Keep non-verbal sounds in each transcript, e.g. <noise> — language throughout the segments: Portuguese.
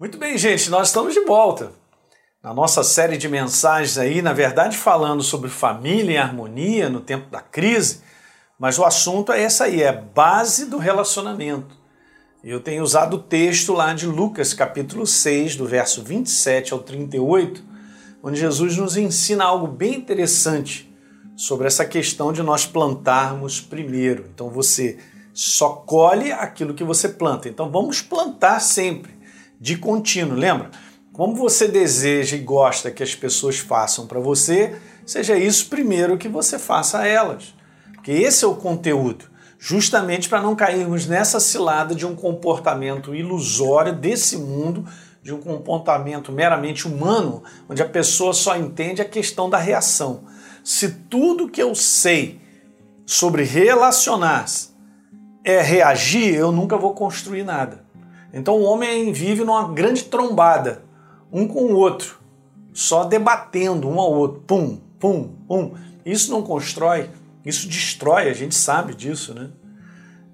Muito bem, gente, nós estamos de volta. Na nossa série de mensagens aí, na verdade, falando sobre família em harmonia no tempo da crise, mas o assunto é essa aí, é base do relacionamento. Eu tenho usado o texto lá de Lucas, capítulo 6, do verso 27 ao 38, onde Jesus nos ensina algo bem interessante sobre essa questão de nós plantarmos primeiro. Então você só colhe aquilo que você planta. Então vamos plantar sempre de contínuo, lembra? Como você deseja e gosta que as pessoas façam para você, seja isso primeiro que você faça a elas. Porque esse é o conteúdo, justamente para não cairmos nessa cilada de um comportamento ilusório desse mundo, de um comportamento meramente humano, onde a pessoa só entende a questão da reação. Se tudo que eu sei sobre relacionar-se é reagir, eu nunca vou construir nada. Então o homem vive numa grande trombada, um com o outro, só debatendo um ao outro, pum, pum, pum. Isso não constrói, isso destrói, a gente sabe disso, né?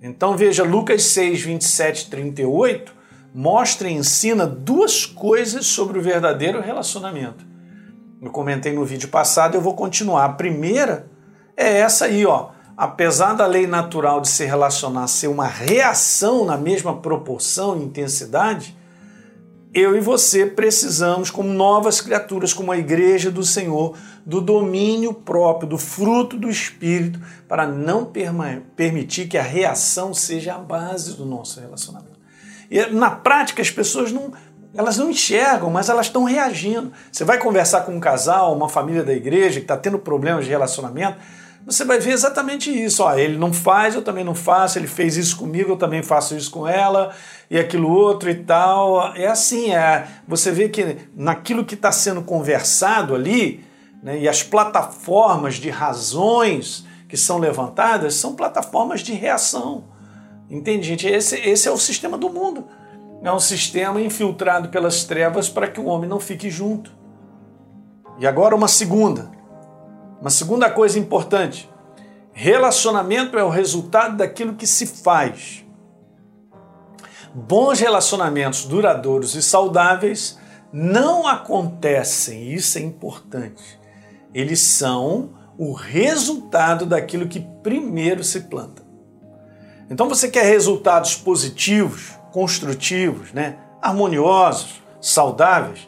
Então veja, Lucas 6, 27 38 mostra e ensina duas coisas sobre o verdadeiro relacionamento. Eu comentei no vídeo passado, eu vou continuar. A primeira é essa aí, ó apesar da lei natural de se relacionar ser uma reação na mesma proporção e intensidade, eu e você precisamos, como novas criaturas, como a igreja do Senhor, do domínio próprio, do fruto do Espírito, para não permitir que a reação seja a base do nosso relacionamento. E na prática, as pessoas não, elas não enxergam, mas elas estão reagindo. Você vai conversar com um casal, uma família da igreja que está tendo problemas de relacionamento, você vai ver exatamente isso. Ó, ele não faz, eu também não faço, ele fez isso comigo, eu também faço isso com ela, e aquilo outro e tal. É assim, é, você vê que naquilo que está sendo conversado ali, né, e as plataformas de razões que são levantadas são plataformas de reação. Entende, gente? Esse, esse é o sistema do mundo. É um sistema infiltrado pelas trevas para que o homem não fique junto. E agora uma segunda. Uma segunda coisa importante: relacionamento é o resultado daquilo que se faz. Bons relacionamentos duradouros e saudáveis não acontecem, isso é importante. Eles são o resultado daquilo que primeiro se planta. Então você quer resultados positivos, construtivos, né? harmoniosos, saudáveis?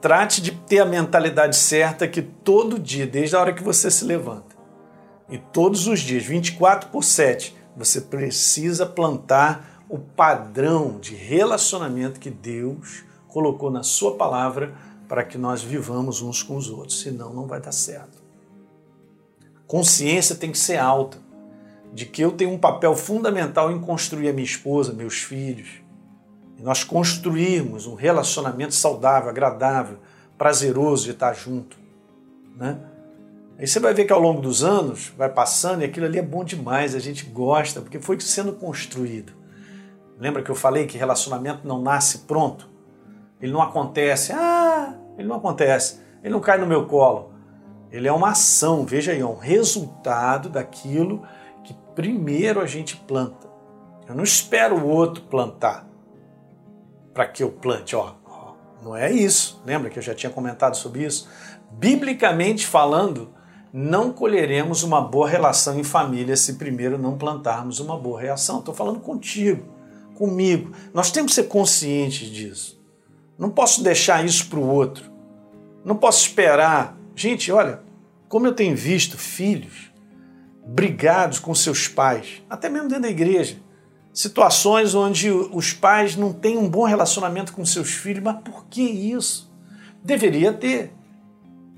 Trate de ter a mentalidade certa que todo dia, desde a hora que você se levanta, e todos os dias, 24 por 7, você precisa plantar o padrão de relacionamento que Deus colocou na Sua palavra para que nós vivamos uns com os outros, senão não vai dar certo. Consciência tem que ser alta, de que eu tenho um papel fundamental em construir a minha esposa, meus filhos, e nós construirmos um relacionamento saudável, agradável, prazeroso de estar junto, né? Aí você vai ver que ao longo dos anos vai passando e aquilo ali é bom demais, a gente gosta, porque foi sendo construído. Lembra que eu falei que relacionamento não nasce pronto? Ele não acontece, ah, ele não acontece, ele não cai no meu colo. Ele é uma ação, veja aí, é um resultado daquilo que primeiro a gente planta. Eu não espero o outro plantar para que eu plante. Ó, não é isso. Lembra que eu já tinha comentado sobre isso? Biblicamente falando, não colheremos uma boa relação em família se primeiro não plantarmos uma boa reação. Estou falando contigo, comigo. Nós temos que ser conscientes disso. Não posso deixar isso para o outro. Não posso esperar. Gente, olha, como eu tenho visto filhos brigados com seus pais, até mesmo dentro da igreja situações onde os pais não têm um bom relacionamento com seus filhos, mas por que isso? Deveria ter.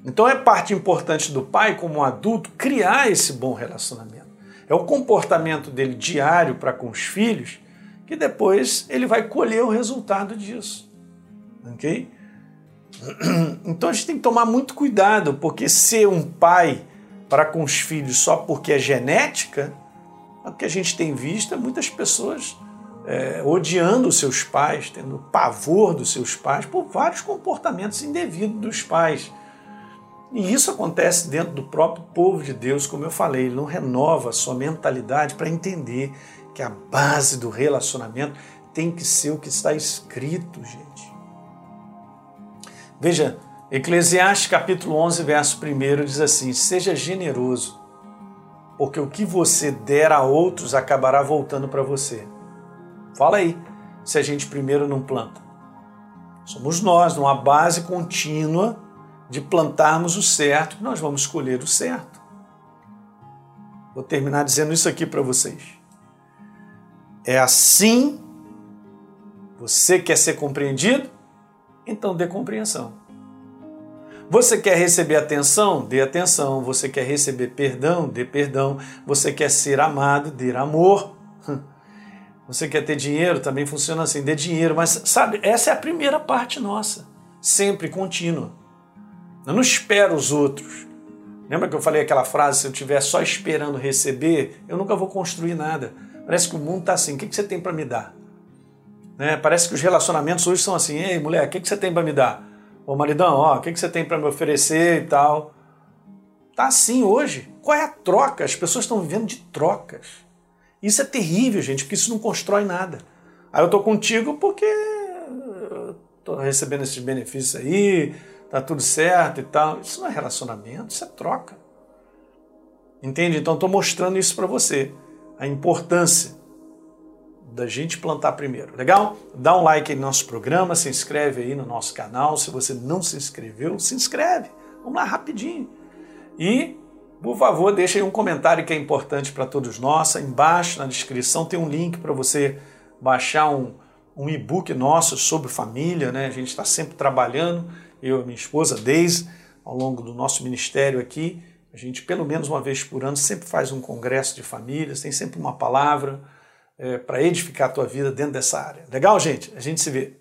Então é parte importante do pai, como adulto, criar esse bom relacionamento. É o comportamento dele diário para com os filhos que depois ele vai colher o resultado disso. Ok? <clears throat> Então a gente tem que tomar muito cuidado, porque ser um pai para com os filhos só porque é genética o que a gente tem visto é muitas pessoas é, odiando os seus pais, tendo pavor dos seus pais por vários comportamentos indevidos dos pais. E isso acontece dentro do próprio povo de Deus, como eu falei, ele não renova a sua mentalidade para entender que a base do relacionamento tem que ser o que está escrito, gente. Veja, Eclesiastes capítulo 11, verso 1 diz assim: Seja generoso, porque o que você der a outros acabará voltando para você. Fala aí, se a gente primeiro não planta. Somos nós, numa base contínua de plantarmos o certo, nós vamos escolher o certo. Vou terminar dizendo isso aqui para vocês. É assim. Você quer ser compreendido? Então dê compreensão. Você quer receber atenção? Dê atenção. Você quer receber perdão? Dê perdão. Você quer ser amado? Dê amor. <laughs> Você quer ter dinheiro? Também funciona assim, dê dinheiro. Mas sabe, essa é a primeira parte nossa, sempre contínua. Eu não espero os outros. Lembra que eu falei aquela frase: se eu estiver só esperando receber, eu nunca vou construir nada. Parece que o mundo está assim: o que você tem para me dar? Né? Parece que os relacionamentos hoje são assim: ei, mulher, o que você tem para me dar? Ô maridão, ó, o que você tem para me oferecer e tal? Tá assim hoje. Qual é a troca? As pessoas estão vivendo de trocas. Isso é terrível, gente, porque isso não constrói nada. Aí eu tô contigo porque tô recebendo esses benefícios aí, tá tudo certo e tal. Isso não é relacionamento, isso é troca. Entende? Então estou mostrando isso para você, a importância da gente plantar primeiro. Legal? Dá um like aí no nosso programa, se inscreve aí no nosso canal. Se você não se inscreveu, se inscreve. Vamos lá rapidinho. E por favor, deixe aí um comentário que é importante para todos nós. Embaixo na descrição tem um link para você baixar um, um e-book nosso sobre família. Né? A gente está sempre trabalhando, eu e minha esposa Deise, ao longo do nosso ministério aqui. A gente, pelo menos uma vez por ano, sempre faz um congresso de famílias, tem sempre uma palavra é, para edificar a tua vida dentro dessa área. Legal, gente? A gente se vê.